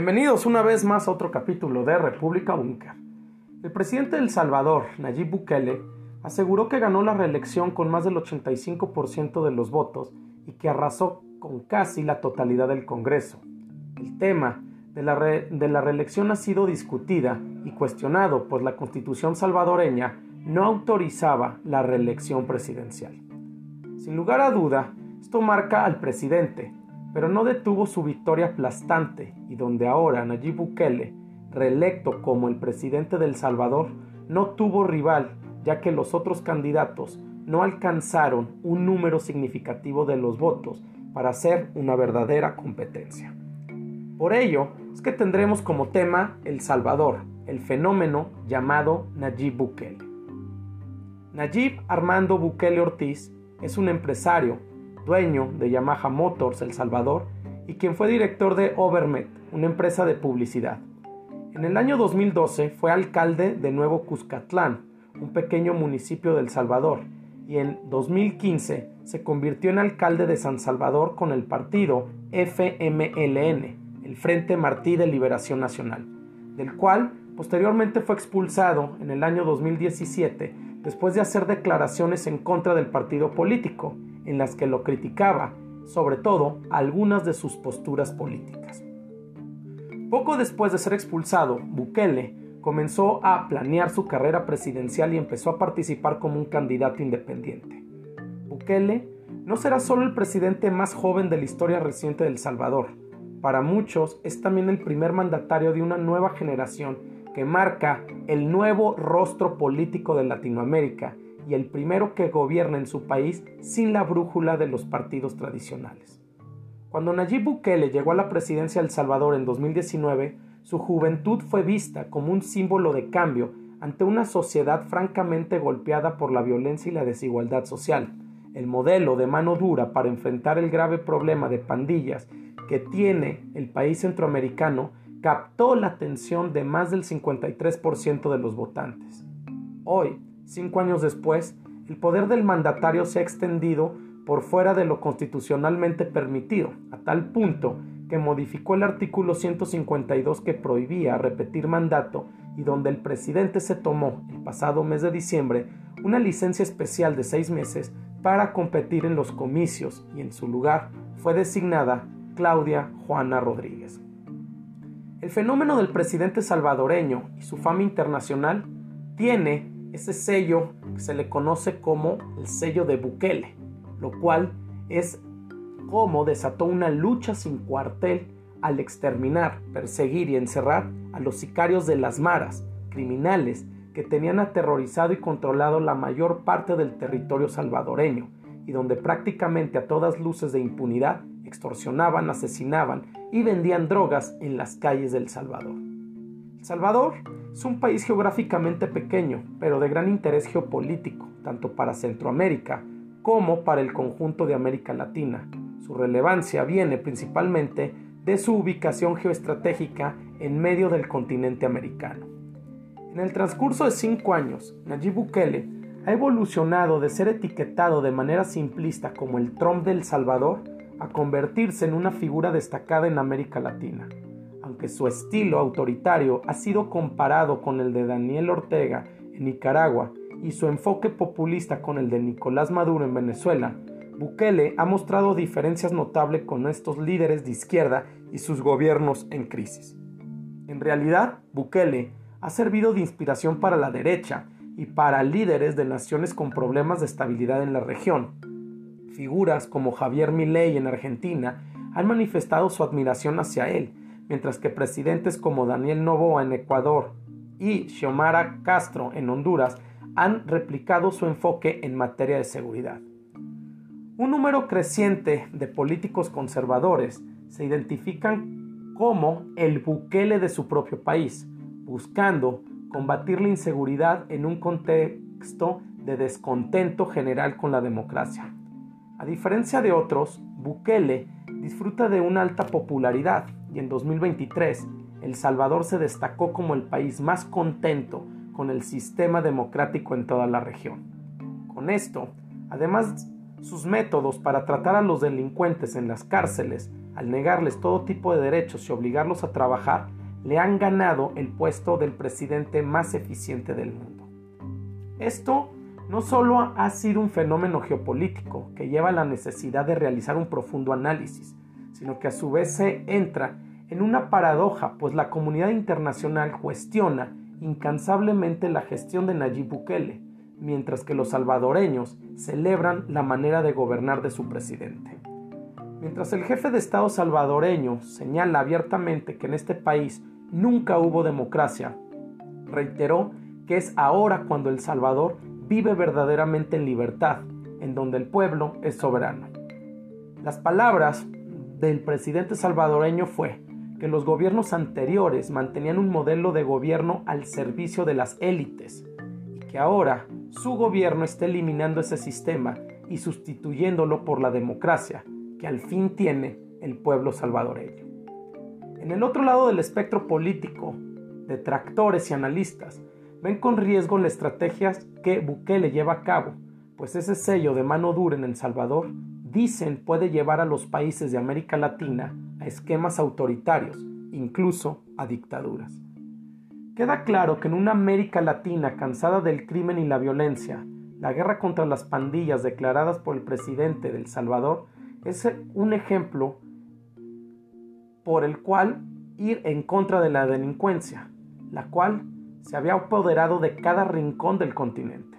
Bienvenidos una vez más a otro capítulo de República Búnker. El presidente de El Salvador, Nayib Bukele, aseguró que ganó la reelección con más del 85% de los votos y que arrasó con casi la totalidad del Congreso. El tema de la, de la reelección ha sido discutida y cuestionado, pues la constitución salvadoreña no autorizaba la reelección presidencial. Sin lugar a duda, esto marca al presidente, pero no detuvo su victoria aplastante y donde ahora Nayib Bukele, reelecto como el presidente del Salvador, no tuvo rival ya que los otros candidatos no alcanzaron un número significativo de los votos para hacer una verdadera competencia. Por ello es que tendremos como tema El Salvador, el fenómeno llamado Nayib Bukele. Nayib Armando Bukele Ortiz es un empresario, dueño de Yamaha Motors El Salvador y quien fue director de Overmet, una empresa de publicidad. En el año 2012 fue alcalde de Nuevo Cuscatlán, un pequeño municipio del Salvador, y en 2015 se convirtió en alcalde de San Salvador con el partido FMLN, el Frente Martí de Liberación Nacional, del cual posteriormente fue expulsado en el año 2017 después de hacer declaraciones en contra del partido político, en las que lo criticaba, sobre todo algunas de sus posturas políticas. Poco después de ser expulsado, Bukele comenzó a planear su carrera presidencial y empezó a participar como un candidato independiente. Bukele no será solo el presidente más joven de la historia reciente de El Salvador, para muchos es también el primer mandatario de una nueva generación que marca el nuevo rostro político de Latinoamérica y el primero que gobierna en su país sin la brújula de los partidos tradicionales. Cuando Nayib Bukele llegó a la presidencia de El Salvador en 2019, su juventud fue vista como un símbolo de cambio ante una sociedad francamente golpeada por la violencia y la desigualdad social. El modelo de mano dura para enfrentar el grave problema de pandillas que tiene el país centroamericano captó la atención de más del 53% de los votantes. Hoy, cinco años después, el poder del mandatario se ha extendido por fuera de lo constitucionalmente permitido, a tal punto que modificó el artículo 152 que prohibía repetir mandato y donde el presidente se tomó el pasado mes de diciembre una licencia especial de seis meses para competir en los comicios y en su lugar fue designada Claudia Juana Rodríguez. El fenómeno del presidente salvadoreño y su fama internacional tiene ese sello se le conoce como el sello de Bukele, lo cual es como desató una lucha sin cuartel al exterminar, perseguir y encerrar a los sicarios de las maras, criminales que tenían aterrorizado y controlado la mayor parte del territorio salvadoreño, y donde prácticamente a todas luces de impunidad extorsionaban, asesinaban y vendían drogas en las calles del Salvador. Salvador es un país geográficamente pequeño, pero de gran interés geopolítico, tanto para Centroamérica como para el conjunto de América Latina. Su relevancia viene principalmente de su ubicación geoestratégica en medio del continente americano. En el transcurso de cinco años, Nayib Bukele ha evolucionado de ser etiquetado de manera simplista como el Trump del Salvador a convertirse en una figura destacada en América Latina. Aunque su estilo autoritario ha sido comparado con el de Daniel Ortega en Nicaragua y su enfoque populista con el de Nicolás Maduro en Venezuela, Bukele ha mostrado diferencias notables con estos líderes de izquierda y sus gobiernos en crisis. En realidad, Bukele ha servido de inspiración para la derecha y para líderes de naciones con problemas de estabilidad en la región, figuras como Javier Milei en Argentina han manifestado su admiración hacia él, mientras que presidentes como Daniel Noboa en Ecuador y Xiomara Castro en Honduras han replicado su enfoque en materia de seguridad. Un número creciente de políticos conservadores se identifican como el buquele de su propio país, buscando combatir la inseguridad en un contexto de descontento general con la democracia. A diferencia de otros, Bukele disfruta de una alta popularidad y en 2023 El Salvador se destacó como el país más contento con el sistema democrático en toda la región. Con esto, además sus métodos para tratar a los delincuentes en las cárceles al negarles todo tipo de derechos y obligarlos a trabajar, le han ganado el puesto del presidente más eficiente del mundo. Esto no solo ha sido un fenómeno geopolítico que lleva a la necesidad de realizar un profundo análisis, sino que a su vez se entra en una paradoja, pues la comunidad internacional cuestiona incansablemente la gestión de Nayib Bukele, mientras que los salvadoreños celebran la manera de gobernar de su presidente. Mientras el jefe de Estado salvadoreño señala abiertamente que en este país nunca hubo democracia, reiteró que es ahora cuando El Salvador vive verdaderamente en libertad, en donde el pueblo es soberano. Las palabras del presidente salvadoreño fue que los gobiernos anteriores mantenían un modelo de gobierno al servicio de las élites y que ahora su gobierno está eliminando ese sistema y sustituyéndolo por la democracia que al fin tiene el pueblo salvadoreño. En el otro lado del espectro político, detractores y analistas ven con riesgo la estrategia que Bukele lleva a cabo, pues ese sello de mano dura en El Salvador dicen puede llevar a los países de América Latina a esquemas autoritarios, incluso a dictaduras. Queda claro que en una América Latina cansada del crimen y la violencia, la guerra contra las pandillas declaradas por el presidente de El Salvador es un ejemplo por el cual ir en contra de la delincuencia, la cual se había apoderado de cada rincón del continente.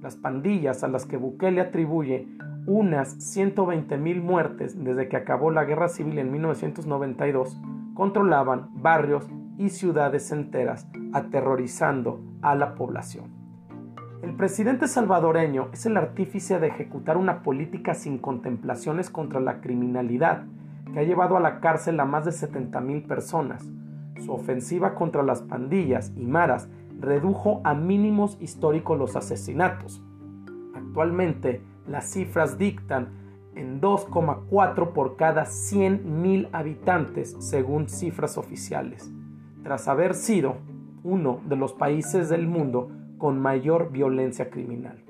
Las pandillas a las que Bukele atribuye unas 120.000 muertes desde que acabó la guerra civil en 1992, controlaban barrios y ciudades enteras, aterrorizando a la población. El presidente salvadoreño es el artífice de ejecutar una política sin contemplaciones contra la criminalidad que ha llevado a la cárcel a más de 70.000 personas. Su ofensiva contra las pandillas y maras redujo a mínimos históricos los asesinatos. Actualmente, las cifras dictan en 2,4 por cada 100.000 habitantes según cifras oficiales, tras haber sido uno de los países del mundo con mayor violencia criminal.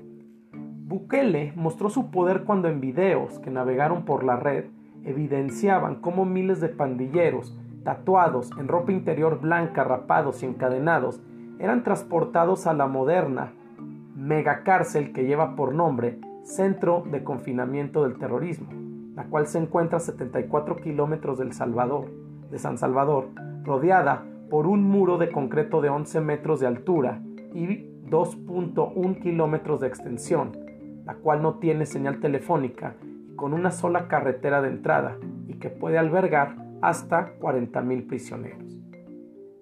Bukele mostró su poder cuando en videos que navegaron por la red evidenciaban cómo miles de pandilleros, tatuados en ropa interior blanca, rapados y encadenados, eran transportados a la moderna megacárcel que lleva por nombre Centro de Confinamiento del Terrorismo, la cual se encuentra a 74 kilómetros del Salvador, de San Salvador, rodeada por un muro de concreto de 11 metros de altura y 2.1 kilómetros de extensión, la cual no tiene señal telefónica y con una sola carretera de entrada y que puede albergar hasta 40.000 prisioneros.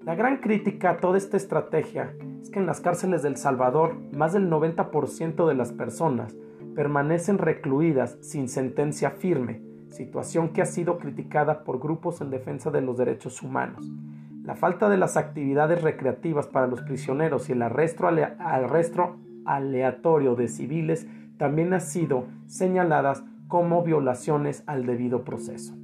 La gran crítica a toda esta estrategia es que en las cárceles del Salvador más del 90% de las personas permanecen recluidas sin sentencia firme, situación que ha sido criticada por grupos en defensa de los derechos humanos. La falta de las actividades recreativas para los prisioneros y el arresto, aleatorio de civiles también han sido señaladas como violaciones al debido proceso.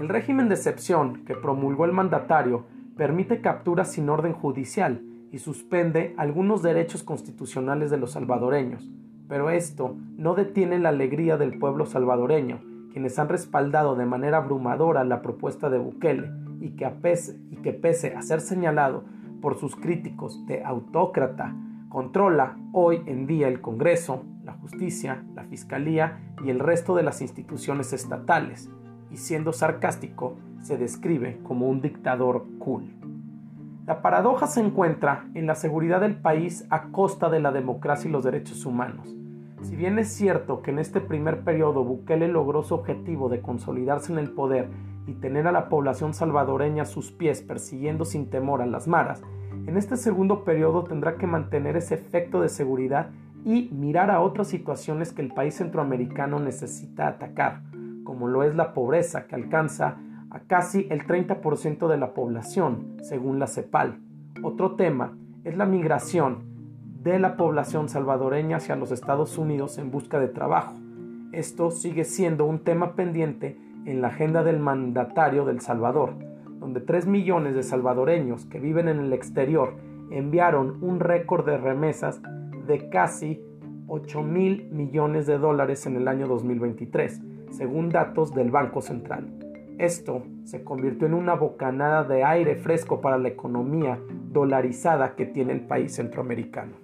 El régimen de excepción que promulgó el mandatario permite capturas sin orden judicial y suspende algunos derechos constitucionales de los salvadoreños, pero esto no detiene la alegría del pueblo salvadoreño, quienes han respaldado de manera abrumadora la propuesta de Bukele y que, pese, y que pese a ser señalado por sus críticos de autócrata, controla hoy en día el Congreso, la justicia, la Fiscalía y el resto de las instituciones estatales, y siendo sarcástico, se describe como un dictador cool. La paradoja se encuentra en la seguridad del país a costa de la democracia y los derechos humanos. Si bien es cierto que en este primer periodo Bukele logró su objetivo de consolidarse en el poder y tener a la población salvadoreña a sus pies persiguiendo sin temor a las maras, en este segundo periodo tendrá que mantener ese efecto de seguridad y mirar a otras situaciones que el país centroamericano necesita atacar, como lo es la pobreza que alcanza a casi el 30% de la población, según la CEPAL. Otro tema es la migración de la población salvadoreña hacia los Estados Unidos en busca de trabajo. Esto sigue siendo un tema pendiente en la agenda del mandatario del Salvador, donde 3 millones de salvadoreños que viven en el exterior enviaron un récord de remesas de casi 8 mil millones de dólares en el año 2023, según datos del Banco Central. Esto se convirtió en una bocanada de aire fresco para la economía dolarizada que tiene el país centroamericano.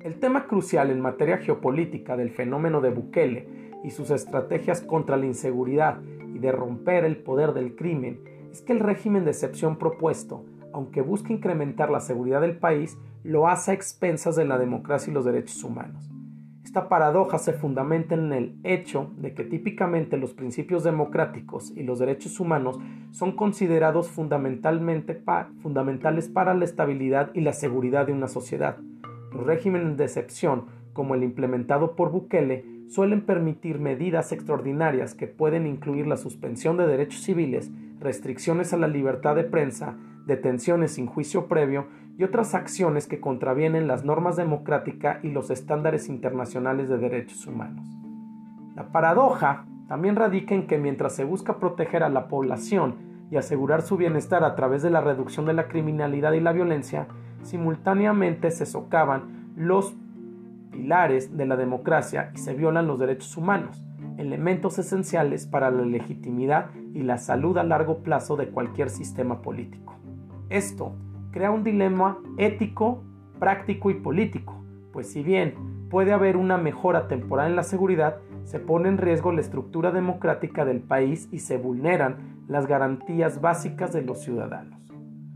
El tema crucial en materia geopolítica del fenómeno de Bukele y sus estrategias contra la inseguridad y de romper el poder del crimen es que el régimen de excepción propuesto, aunque busca incrementar la seguridad del país, lo hace a expensas de la democracia y los derechos humanos. Esta paradoja se fundamenta en el hecho de que típicamente los principios democráticos y los derechos humanos son considerados fundamentalmente fundamentales para la estabilidad y la seguridad de una sociedad. Los regímenes de excepción, como el implementado por Bukele, suelen permitir medidas extraordinarias que pueden incluir la suspensión de derechos civiles, restricciones a la libertad de prensa, detenciones sin juicio previo y otras acciones que contravienen las normas democráticas y los estándares internacionales de derechos humanos. La paradoja también radica en que mientras se busca proteger a la población y asegurar su bienestar a través de la reducción de la criminalidad y la violencia, simultáneamente se socavan los pilares de la democracia y se violan los derechos humanos, elementos esenciales para la legitimidad y la salud a largo plazo de cualquier sistema político. Esto crea un dilema ético, práctico y político, pues si bien puede haber una mejora temporal en la seguridad, se pone en riesgo la estructura democrática del país y se vulneran las garantías básicas de los ciudadanos.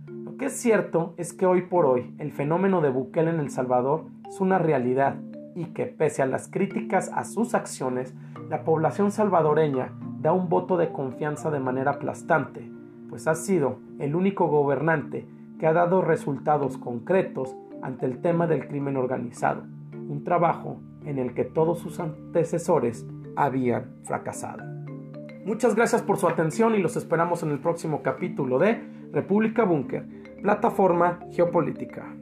Lo que es cierto es que hoy por hoy el fenómeno de Bukele en El Salvador es una realidad y que pese a las críticas a sus acciones, la población salvadoreña da un voto de confianza de manera aplastante, pues ha sido el único gobernante que ha dado resultados concretos ante el tema del crimen organizado, un trabajo en el que todos sus antecesores habían fracasado. Muchas gracias por su atención y los esperamos en el próximo capítulo de República Búnker, plataforma geopolítica.